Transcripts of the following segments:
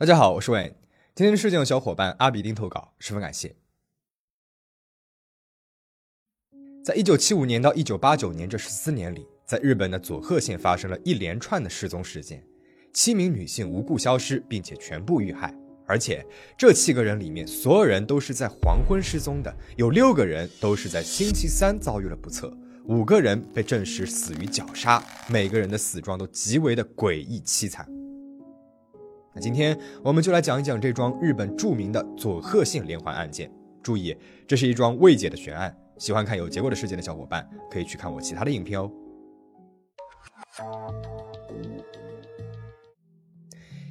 大家好，我是 Wayne。今天的事件的小伙伴阿比丁投稿，十分感谢。在一九七五年到一九八九年这十四年里，在日本的佐贺县发生了一连串的失踪事件，七名女性无故消失，并且全部遇害。而且这七个人里面，所有人都是在黄昏失踪的，有六个人都是在星期三遭遇了不测，五个人被证实死于绞杀，每个人的死状都极为的诡异凄惨。今天我们就来讲一讲这桩日本著名的佐贺县连环案件。注意，这是一桩未解的悬案。喜欢看有结果的事件的小伙伴，可以去看我其他的影片哦。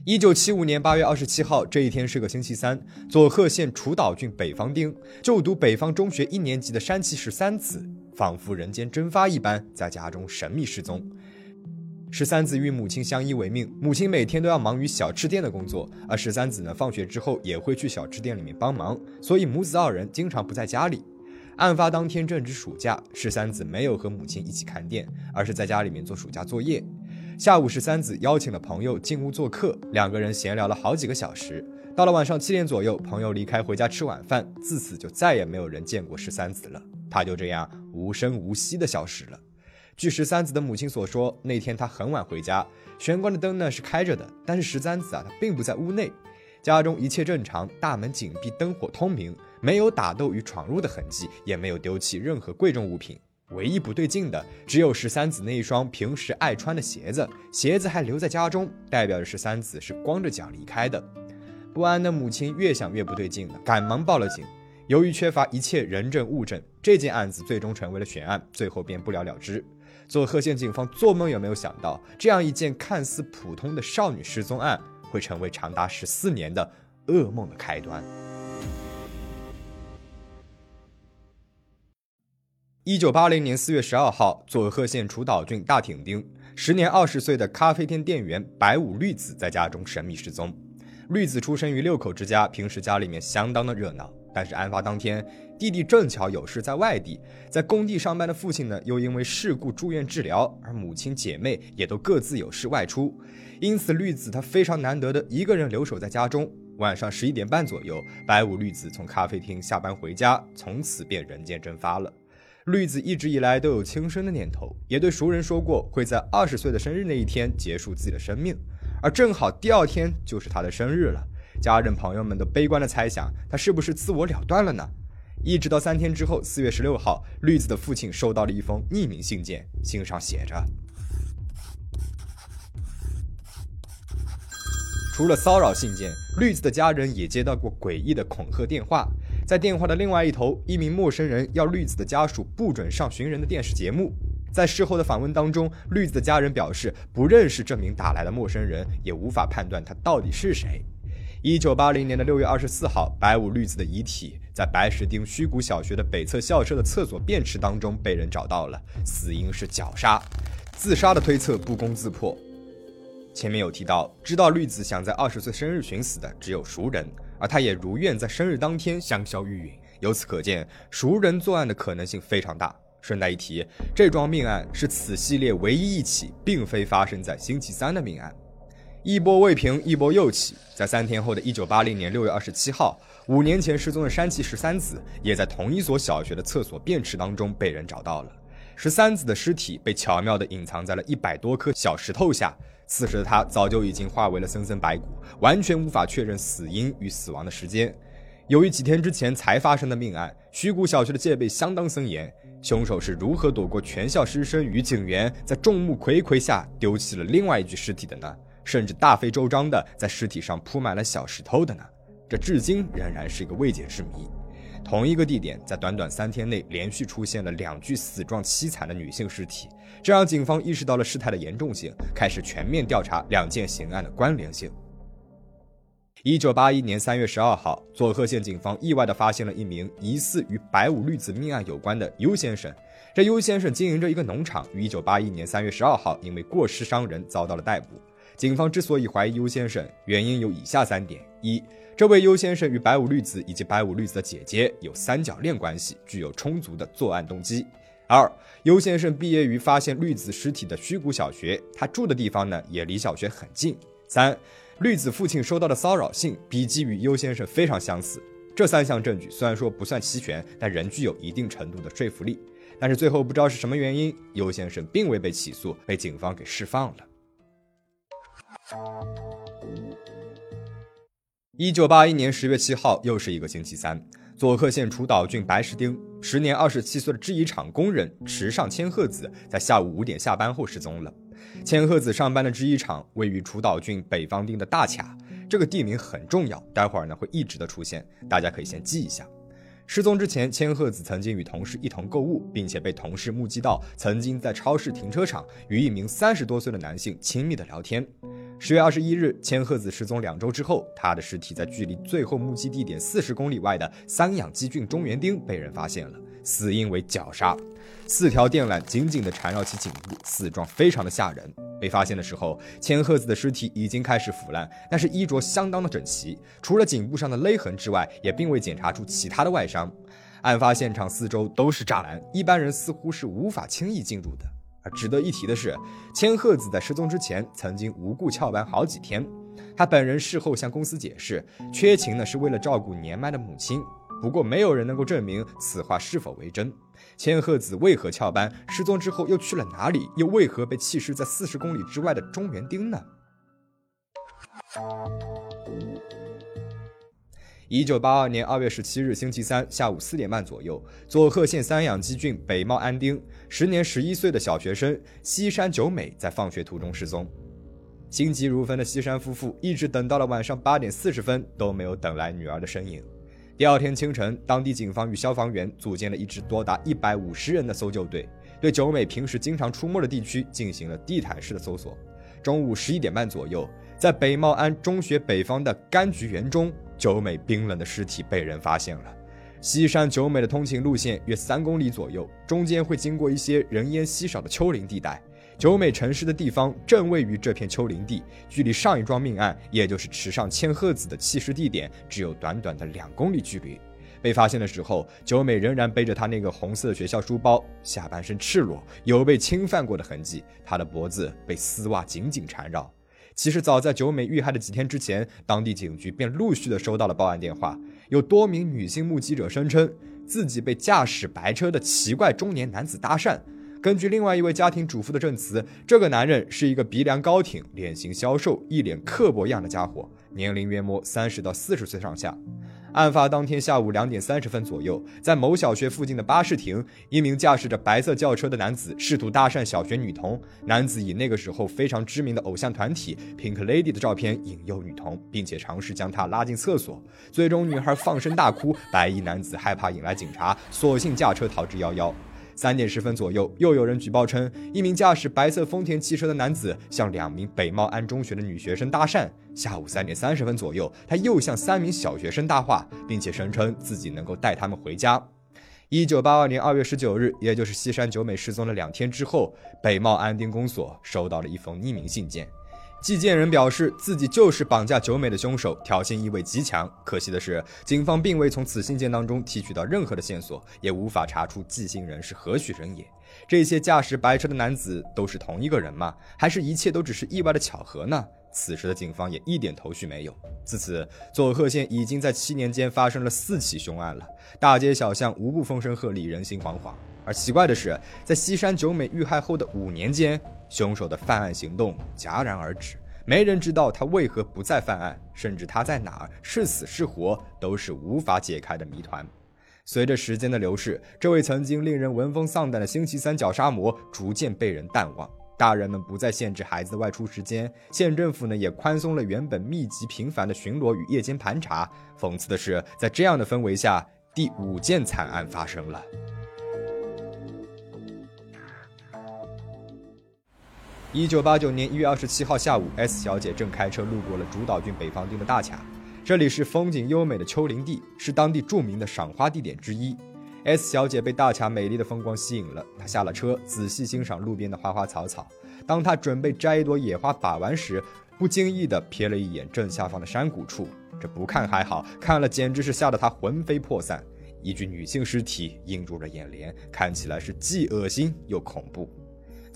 一九七五年八月二十七号这一天是个星期三，佐贺县楚岛郡北方町就读北方中学一年级的山崎十三子，仿佛人间蒸发一般，在家中神秘失踪。十三子与母亲相依为命，母亲每天都要忙于小吃店的工作，而十三子呢，放学之后也会去小吃店里面帮忙，所以母子二人经常不在家里。案发当天正值暑假，十三子没有和母亲一起看店，而是在家里面做暑假作业。下午，十三子邀请了朋友进屋做客，两个人闲聊了好几个小时。到了晚上七点左右，朋友离开回家吃晚饭，自此就再也没有人见过十三子了，他就这样无声无息的消失了。据十三子的母亲所说，那天他很晚回家，玄关的灯呢是开着的，但是十三子啊他并不在屋内，家中一切正常，大门紧闭，灯火通明，没有打斗与闯入的痕迹，也没有丢弃任何贵重物品。唯一不对劲的只有十三子那一双平时爱穿的鞋子，鞋子还留在家中，代表着十三子是光着脚离开的。不安的母亲越想越不对劲了，赶忙报了警。由于缺乏一切人证物证，这件案子最终成为了悬案，最后便不了了之。佐贺县警方做梦也没有想到，这样一件看似普通的少女失踪案，会成为长达十四年的噩梦的开端。一九八零年四月十二号，佐贺县楚岛郡大町町，时年二十岁的咖啡店店员白武绿子在家中神秘失踪。绿子出生于六口之家，平时家里面相当的热闹。但是案发当天，弟弟正巧有事在外地，在工地上班的父亲呢，又因为事故住院治疗，而母亲姐妹也都各自有事外出，因此绿子她非常难得的一个人留守在家中。晚上十一点半左右，白武绿子从咖啡厅下班回家，从此便人间蒸发了。绿子一直以来都有轻生的念头，也对熟人说过会在二十岁的生日那一天结束自己的生命，而正好第二天就是他的生日了。家人朋友们都悲观的猜想，他是不是自我了断了呢？一直到三天之后，四月十六号，绿子的父亲收到了一封匿名信件，信上写着：除了骚扰信件，绿子的家人也接到过诡异的恐吓电话。在电话的另外一头，一名陌生人要绿子的家属不准上寻人的电视节目。在事后的访问当中，绿子的家人表示不认识这名打来的陌生人，也无法判断他到底是谁。一九八零年的六月二十四号，白武绿子的遗体在白石町须谷小学的北侧校舍的厕所便池当中被人找到了，死因是绞杀，自杀的推测不攻自破。前面有提到，知道绿子想在二十岁生日寻死的只有熟人，而他也如愿在生日当天香消玉殒。由此可见，熟人作案的可能性非常大。顺带一提，这桩命案是此系列唯一一起并非发生在星期三的命案。一波未平，一波又起。在三天后的一九八零年六月二十七号，五年前失踪的山崎十三子也在同一所小学的厕所便池当中被人找到了。十三子的尸体被巧妙地隐藏在了一百多颗小石头下，此时的他早就已经化为了森森白骨，完全无法确认死因与死亡的时间。由于几天之前才发生的命案，须谷小学的戒备相当森严。凶手是如何躲过全校师生与警员，在众目睽睽下丢弃了另外一具尸体的呢？甚至大费周章的在尸体上铺满了小石头的呢？这至今仍然是一个未解之谜。同一个地点，在短短三天内连续出现了两具死状凄惨的女性尸体，这让警方意识到了事态的严重性，开始全面调查两件刑案的关联性。一九八一年三月十二号，佐贺县警方意外地发现了一名疑似与白武绿子命案有关的优先生。这优先生经营着一个农场，于一九八一年三月十二号因为过失伤人遭到了逮捕。警方之所以怀疑优先生，原因有以下三点：一，这位优先生与白武绿子以及白武绿子的姐姐有三角恋关系，具有充足的作案动机；二，优先生毕业于发现绿子尸体的须谷小学，他住的地方呢也离小学很近；三，绿子父亲收到的骚扰信笔迹与优先生非常相似。这三项证据虽然说不算齐全，但仍具有一定程度的说服力。但是最后不知道是什么原因，优先生并未被起诉，被警方给释放了。一九八一年十月七号，又是一个星期三，佐贺县楚岛郡白石町，时年二十七岁的制衣厂工人池上千鹤子在下午五点下班后失踪了。千鹤子上班的制衣厂位于楚岛郡北方町的大卡，这个地名很重要，待会儿呢会一直的出现，大家可以先记一下。失踪之前，千鹤子曾经与同事一同购物，并且被同事目击到曾经在超市停车场与一名三十多岁的男性亲密的聊天。十月二十一日，千鹤子失踪两周之后，她的尸体在距离最后目击地点四十公里外的三养基郡中原町被人发现了，死因为绞杀。四条电缆紧紧地缠绕其颈部，死状非常的吓人。被发现的时候，千鹤子的尸体已经开始腐烂，但是衣着相当的整齐，除了颈部上的勒痕之外，也并未检查出其他的外伤。案发现场四周都是栅栏，一般人似乎是无法轻易进入的。值得一提的是，千鹤子在失踪之前曾经无故翘班好几天，他本人事后向公司解释，缺勤呢是为了照顾年迈的母亲。不过，没有人能够证明此话是否为真。千鹤子为何翘班？失踪之后又去了哪里？又为何被弃尸在四十公里之外的中原町呢？一九八二年二月十七日星期三下午四点半左右，佐贺县三养基郡北茂安町，时年十一岁的小学生西山久美在放学途中失踪。心急如焚的西山夫妇一直等到了晚上八点四十分，都没有等来女儿的身影。第二天清晨，当地警方与消防员组建了一支多达一百五十人的搜救队，对九美平时经常出没的地区进行了地毯式的搜索。中午十一点半左右，在北茂安中学北方的柑橘园中，九美冰冷的尸体被人发现了。西山九美的通勤路线约三公里左右，中间会经过一些人烟稀少的丘陵地带。九美城市的地方正位于这片丘陵地，距离上一桩命案，也就是池上千鹤子的弃尸地点，只有短短的两公里距离。被发现的时候，九美仍然背着她那个红色学校书包，下半身赤裸，有被侵犯过的痕迹。她的脖子被丝袜紧紧缠绕。其实，早在九美遇害的几天之前，当地警局便陆续的收到了报案电话，有多名女性目击者声称自己被驾驶白车的奇怪中年男子搭讪。根据另外一位家庭主妇的证词，这个男人是一个鼻梁高挺、脸型消瘦、一脸刻薄样的家伙，年龄约摸三十到四十岁上下。案发当天下午两点三十分左右，在某小学附近的巴士亭，一名驾驶着白色轿车的男子试图搭讪小学女童。男子以那个时候非常知名的偶像团体 Pink Lady 的照片引诱女童，并且尝试将她拉进厕所。最终，女孩放声大哭，白衣男子害怕引来警察，索性驾车逃之夭夭。三点十分左右，又有人举报称，一名驾驶白色丰田汽车的男子向两名北茂安中学的女学生搭讪。下午三点三十分左右，他又向三名小学生搭话，并且声称自己能够带他们回家。一九八二年二月十九日，也就是西山久美失踪的两天之后，北茂安町公所收到了一封匿名信件。寄件人表示自己就是绑架九美的凶手，挑衅意味极强。可惜的是，警方并未从此信件当中提取到任何的线索，也无法查出寄信人是何许人也。这些驾驶白车的男子都是同一个人吗？还是一切都只是意外的巧合呢？此时的警方也一点头绪没有。自此，佐贺县已经在七年间发生了四起凶案了，大街小巷无不风声鹤唳，人心惶惶。而奇怪的是，在西山久美遇害后的五年间，凶手的犯案行动戛然而止，没人知道他为何不再犯案，甚至他在哪儿是死是活都是无法解开的谜团。随着时间的流逝，这位曾经令人闻风丧胆的星期三绞杀魔逐渐被人淡忘。大人们不再限制孩子的外出时间，县政府呢也宽松了原本密集频繁的巡逻与夜间盘查。讽刺的是，在这样的氛围下，第五件惨案发生了。一九八九年一月二十七号下午，S 小姐正开车路过了主岛郡北方町的大卡，这里是风景优美的丘陵地，是当地著名的赏花地点之一。S 小姐被大卡美丽的风光吸引了，她下了车，仔细欣赏路边的花花草草。当她准备摘一朵野花把玩时，不经意地瞥了一眼正下方的山谷处，这不看还好，看了简直是吓得她魂飞魄散。一具女性尸体映入了眼帘，看起来是既恶心又恐怖。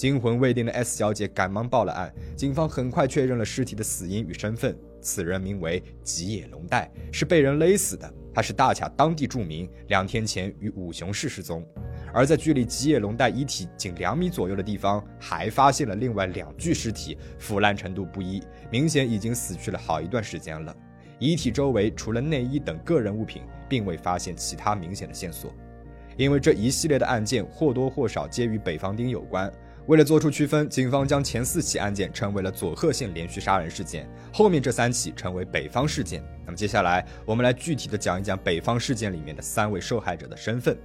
惊魂未定的 S 小姐赶忙报了案，警方很快确认了尸体的死因与身份。此人名为吉野龙代，是被人勒死的。他是大卡当地住民，两天前于五雄市失踪。而在距离吉野龙代遗体仅两米左右的地方，还发现了另外两具尸体，腐烂程度不一，明显已经死去了好一段时间了。遗体周围除了内衣等个人物品，并未发现其他明显的线索。因为这一系列的案件或多或少皆与北方町有关。为了做出区分，警方将前四起案件称为了佐贺县连续杀人事件，后面这三起称为北方事件。那么接下来，我们来具体的讲一讲北方事件里面的三位受害者的身份。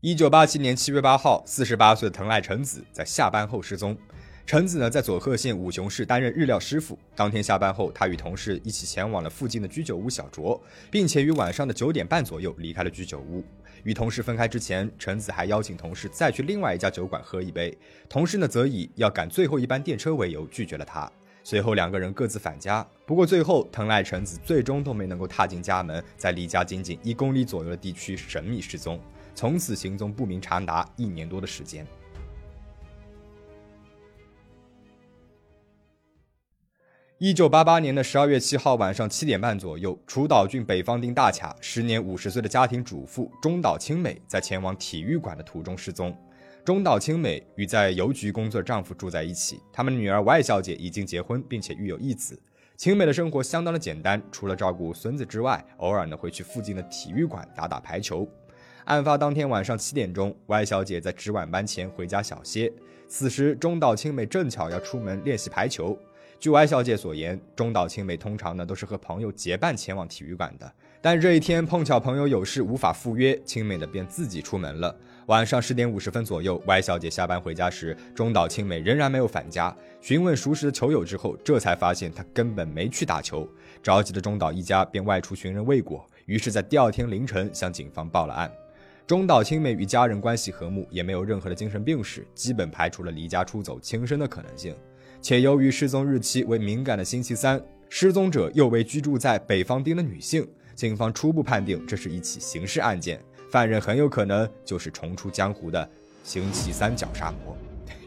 一九八七年七月八号，四十八岁的藤濑诚子在下班后失踪。诚子呢，在佐贺县五雄市担任日料师傅。当天下班后，他与同事一起前往了附近的居酒屋小酌，并且于晚上的九点半左右离开了居酒屋。与同事分开之前，陈子还邀请同事再去另外一家酒馆喝一杯。同事呢，则以要赶最后一班电车为由拒绝了他。随后两个人各自返家。不过最后，藤濑诚子最终都没能够踏进家门，在离家仅仅一公里左右的地区神秘失踪。从此行踪不明，长达一年多的时间。一九八八年的十二月七号晚上七点半左右，楚岛郡北方町大卡时年五十岁的家庭主妇中岛青美在前往体育馆的途中失踪。中岛青美与在邮局工作的丈夫住在一起，他们的女儿 Y 小姐已经结婚，并且育有一子。青美的生活相当的简单，除了照顾孙子之外，偶尔呢会去附近的体育馆打打排球。案发当天晚上七点钟，Y 小姐在值晚班前回家小歇。此时，中岛青美正巧要出门练习排球。据 Y 小姐所言，中岛青美通常呢都是和朋友结伴前往体育馆的。但这一天碰巧朋友有事无法赴约，青美呢便自己出门了。晚上十点五十分左右，Y 小姐下班回家时，中岛青美仍然没有返家。询问熟识的球友之后，这才发现她根本没去打球。着急的中岛一家便外出寻人未果，于是，在第二天凌晨向警方报了案。中岛青美与家人关系和睦，也没有任何的精神病史，基本排除了离家出走轻生的可能性。且由于失踪日期为敏感的星期三，失踪者又为居住在北方町的女性，警方初步判定这是一起刑事案件，犯人很有可能就是重出江湖的星期三绞杀魔。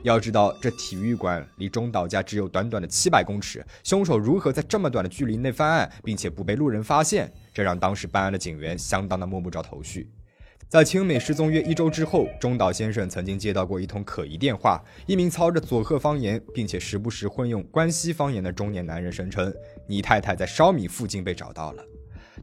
要知道，这体育馆离中岛家只有短短的七百公尺，凶手如何在这么短的距离内犯案，并且不被路人发现，这让当时办案的警员相当的摸不着头绪。在青美失踪约一周之后，中岛先生曾经接到过一通可疑电话。一名操着佐贺方言，并且时不时混用关西方言的中年男人声称：“你太太在烧米附近被找到了。”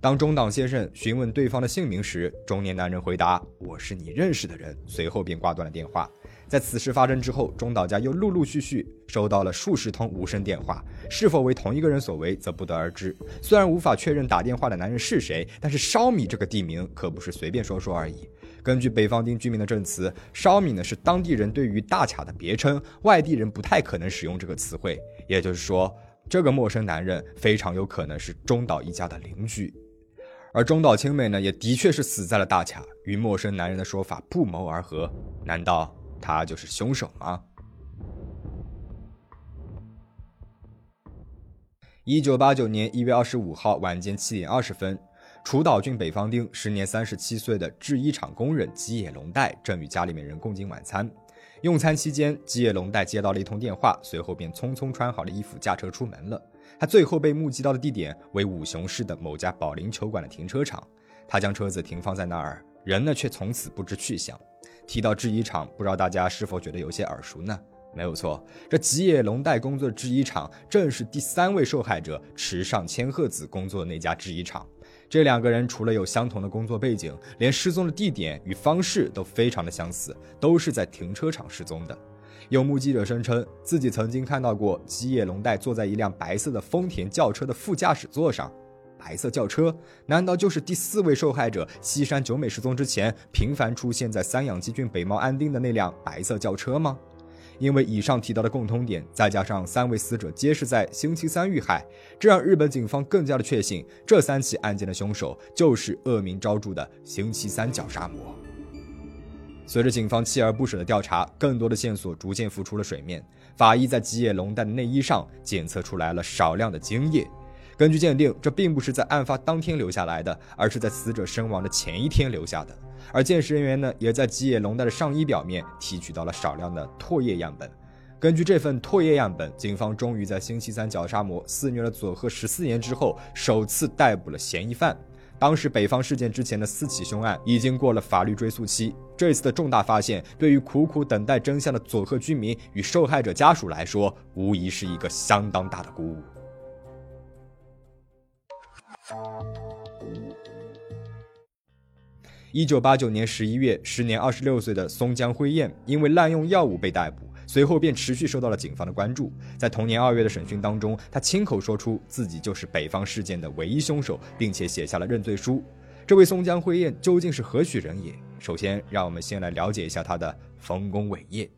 当中岛先生询问对方的姓名时，中年男人回答：“我是你认识的人。”随后便挂断了电话。在此事发生之后，中岛家又陆陆续续收到了数十通无声电话，是否为同一个人所为，则不得而知。虽然无法确认打电话的男人是谁，但是烧米这个地名可不是随便说说而已。根据北方町居民的证词，烧米呢是当地人对于大卡的别称，外地人不太可能使用这个词汇。也就是说，这个陌生男人非常有可能是中岛一家的邻居，而中岛青美呢，也的确是死在了大卡，与陌生男人的说法不谋而合。难道？他就是凶手吗？一九八九年一月二十五号晚间七点二十分，楚岛郡北方町时年三十七岁的制衣厂工人吉野龙代正与家里面人共进晚餐。用餐期间，吉野龙代接到了一通电话，随后便匆匆穿好了衣服，驾车出门了。他最后被目击到的地点为五雄市的某家保龄球馆的停车场，他将车子停放在那儿，人呢却从此不知去向。提到制衣厂，不知道大家是否觉得有些耳熟呢？没有错，这吉野龙代工作的制衣厂正是第三位受害者池上千鹤子工作的那家制衣厂。这两个人除了有相同的工作背景，连失踪的地点与方式都非常的相似，都是在停车场失踪的。有目击者声称自己曾经看到过吉野龙代坐在一辆白色的丰田轿车的副驾驶座上。白色轿车难道就是第四位受害者西山久美失踪之前频繁出现在三养基郡北茂安町的那辆白色轿车吗？因为以上提到的共通点，再加上三位死者皆是在星期三遇害，这让日本警方更加的确信这三起案件的凶手就是恶名昭著的星期三绞杀魔。随着警方锲而不舍的调查，更多的线索逐渐浮出了水面。法医在吉野龙蛋的内衣上检测出来了少量的精液。根据鉴定，这并不是在案发当天留下来的，而是在死者身亡的前一天留下的。而鉴识人员呢，也在吉野龙代的上衣表面提取到了少量的唾液样本。根据这份唾液样本，警方终于在星期三绞杀魔肆虐了佐贺十四年之后，首次逮捕了嫌疑犯。当时北方事件之前的四起凶案已经过了法律追诉期，这次的重大发现对于苦苦等待真相的佐贺居民与受害者家属来说，无疑是一个相当大的鼓舞。一九八九年十一月，时年二十六岁的松江辉彦因为滥用药物被逮捕。随后便持续受到了警方的关注。在同年二月的审讯当中，他亲口说出自己就是北方事件的唯一凶手，并且写下了认罪书。这位松江辉彦究竟是何许人也？首先，让我们先来了解一下他的丰功伟业。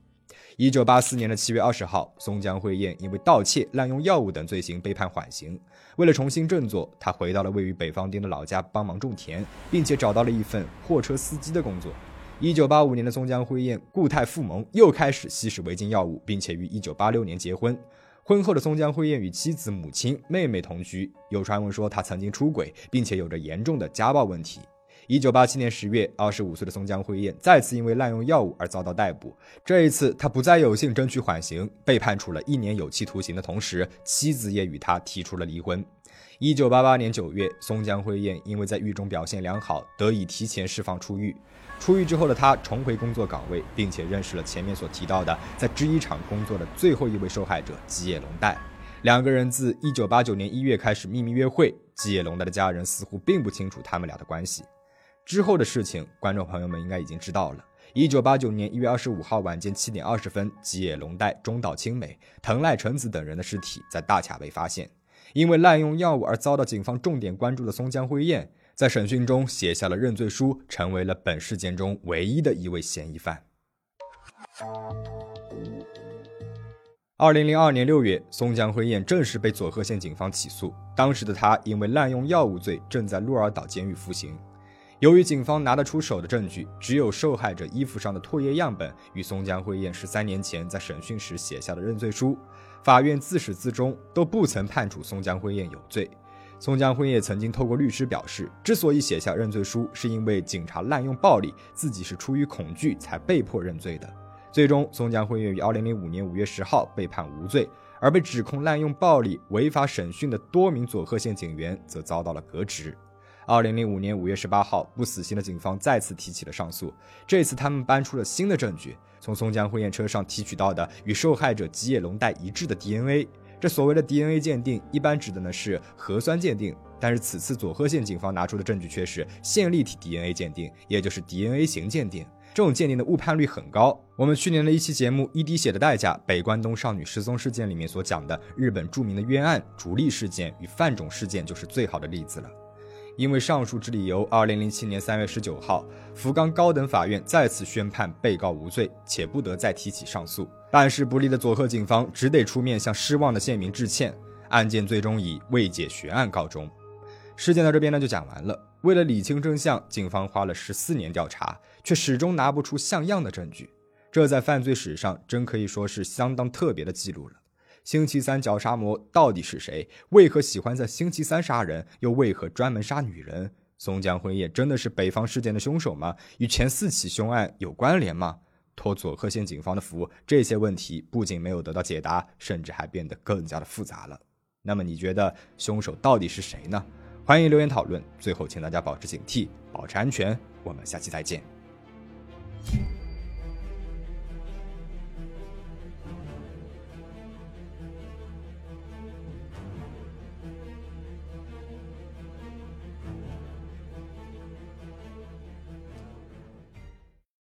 一九八四年的七月二十号，松江辉彦因为盗窃、滥用药物等罪行被判缓刑。为了重新振作，他回到了位于北方町的老家帮忙种田，并且找到了一份货车司机的工作。一九八五年的松江辉彦固态复萌，又开始吸食违禁药物，并且于一九八六年结婚。婚后的松江辉彦与妻子、母亲、妹妹同居。有传闻说他曾经出轨，并且有着严重的家暴问题。一九八七年十月，二十五岁的松江辉彦再次因为滥用药物而遭到逮捕。这一次，他不再有幸争取缓刑，被判处了一年有期徒刑的同时，妻子也与他提出了离婚。一九八八年九月，松江辉彦因为在狱中表现良好，得以提前释放出狱。出狱之后的他重回工作岗位，并且认识了前面所提到的在制衣厂工作的最后一位受害者吉野龙代。两个人自1989年1月开始秘密约会，吉野龙代的家人似乎并不清楚他们俩的关系。之后的事情，观众朋友们应该已经知道了。1989年1月25号晚间7点20分，吉野龙代、中岛青美、藤濑纯子等人的尸体在大卡被发现。因为滥用药物而遭到警方重点关注的松江辉彦。在审讯中写下了认罪书，成为了本事件中唯一的一位嫌疑犯。二零零二年六月，松江辉彦正式被佐贺县警方起诉。当时的他因为滥用药物罪，正在鹿儿岛监狱服刑。由于警方拿得出手的证据只有受害者衣服上的唾液样本与松江辉彦十三年前在审讯时写下的认罪书，法院自始至终都不曾判处松江辉彦有罪。松江辉也曾经透过律师表示，之所以写下认罪书，是因为警察滥用暴力，自己是出于恐惧才被迫认罪的。最终，松江辉于二零零五年五月十号被判无罪，而被指控滥用暴力、违法审讯的多名佐贺县警员则遭到了革职。2005年5月18号，不死心的警方再次提起了上诉，这次他们搬出了新的证据，从松江婚宴车上提取到的与受害者吉野龙代一致的 DNA。这所谓的 DNA 鉴定，一般指的呢是核酸鉴定，但是此次佐贺县警方拿出的证据却是线粒体 DNA 鉴定，也就是 DNA 型鉴定。这种鉴定的误判率很高。我们去年的一期节目《一滴血的代价：北关东少女失踪事件》里面所讲的日本著名的冤案竹立事件与范种事件，就是最好的例子了。因为上述之理由，二零零七年三月十九号，福冈高等法院再次宣判被告无罪，且不得再提起上诉。办事不力的佐贺警方只得出面向失望的县民致歉，案件最终以未解悬案告终。事件到这边呢就讲完了。为了理清真相，警方花了十四年调查，却始终拿不出像样的证据，这在犯罪史上真可以说是相当特别的记录了。星期三绞杀魔到底是谁？为何喜欢在星期三杀人？又为何专门杀女人？松江辉也真的是北方事件的凶手吗？与前四起凶案有关联吗？托佐贺县警方的福，这些问题不仅没有得到解答，甚至还变得更加的复杂了。那么你觉得凶手到底是谁呢？欢迎留言讨论。最后，请大家保持警惕，保持安全。我们下期再见。